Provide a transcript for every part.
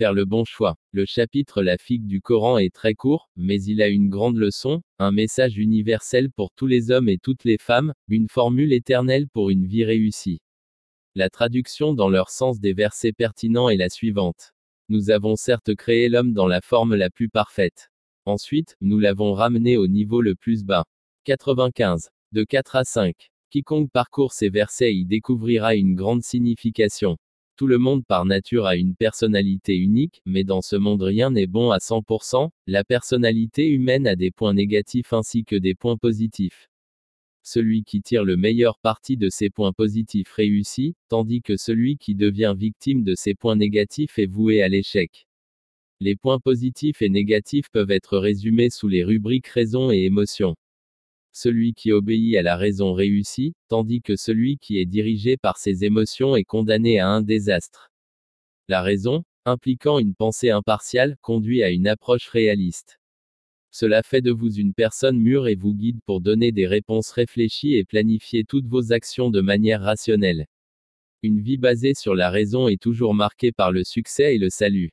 Le bon choix. Le chapitre La figue du Coran est très court, mais il a une grande leçon, un message universel pour tous les hommes et toutes les femmes, une formule éternelle pour une vie réussie. La traduction dans leur sens des versets pertinents est la suivante. Nous avons certes créé l'homme dans la forme la plus parfaite. Ensuite, nous l'avons ramené au niveau le plus bas. 95. De 4 à 5. Quiconque parcourt ces versets y découvrira une grande signification. Tout le monde par nature a une personnalité unique, mais dans ce monde rien n'est bon à 100%, la personnalité humaine a des points négatifs ainsi que des points positifs. Celui qui tire le meilleur parti de ses points positifs réussit, tandis que celui qui devient victime de ses points négatifs est voué à l'échec. Les points positifs et négatifs peuvent être résumés sous les rubriques raison et émotion. Celui qui obéit à la raison réussit, tandis que celui qui est dirigé par ses émotions est condamné à un désastre. La raison, impliquant une pensée impartiale, conduit à une approche réaliste. Cela fait de vous une personne mûre et vous guide pour donner des réponses réfléchies et planifier toutes vos actions de manière rationnelle. Une vie basée sur la raison est toujours marquée par le succès et le salut.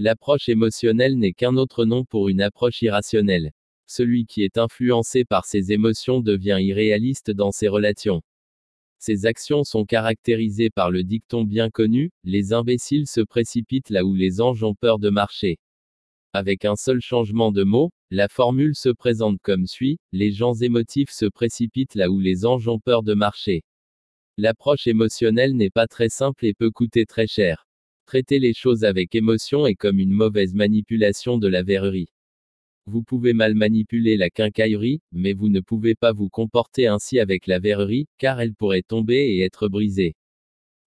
L'approche émotionnelle n'est qu'un autre nom pour une approche irrationnelle celui qui est influencé par ses émotions devient irréaliste dans ses relations. Ses actions sont caractérisées par le dicton bien connu, les imbéciles se précipitent là où les anges ont peur de marcher. Avec un seul changement de mot, la formule se présente comme suit, les gens émotifs se précipitent là où les anges ont peur de marcher. L'approche émotionnelle n'est pas très simple et peut coûter très cher. Traiter les choses avec émotion est comme une mauvaise manipulation de la verrerie. Vous pouvez mal manipuler la quincaillerie, mais vous ne pouvez pas vous comporter ainsi avec la verrerie, car elle pourrait tomber et être brisée.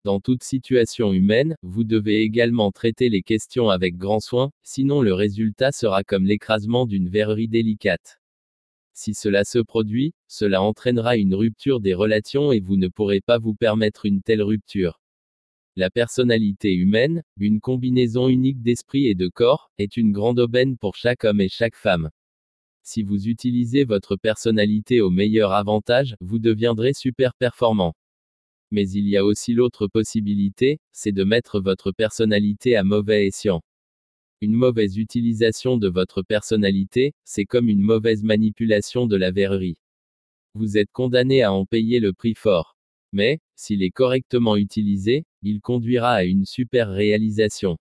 Dans toute situation humaine, vous devez également traiter les questions avec grand soin, sinon le résultat sera comme l'écrasement d'une verrerie délicate. Si cela se produit, cela entraînera une rupture des relations et vous ne pourrez pas vous permettre une telle rupture. La personnalité humaine, une combinaison unique d'esprit et de corps, est une grande aubaine pour chaque homme et chaque femme. Si vous utilisez votre personnalité au meilleur avantage, vous deviendrez super performant. Mais il y a aussi l'autre possibilité, c'est de mettre votre personnalité à mauvais escient. Une mauvaise utilisation de votre personnalité, c'est comme une mauvaise manipulation de la verrerie. Vous êtes condamné à en payer le prix fort. Mais, s'il est correctement utilisé, il conduira à une super réalisation.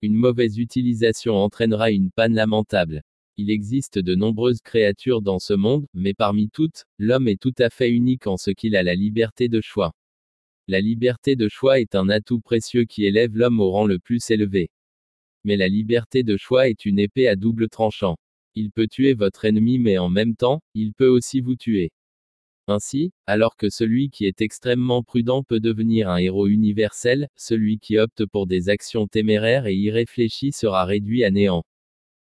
Une mauvaise utilisation entraînera une panne lamentable. Il existe de nombreuses créatures dans ce monde, mais parmi toutes, l'homme est tout à fait unique en ce qu'il a la liberté de choix. La liberté de choix est un atout précieux qui élève l'homme au rang le plus élevé. Mais la liberté de choix est une épée à double tranchant. Il peut tuer votre ennemi mais en même temps, il peut aussi vous tuer. Ainsi, alors que celui qui est extrêmement prudent peut devenir un héros universel, celui qui opte pour des actions téméraires et irréfléchies sera réduit à néant.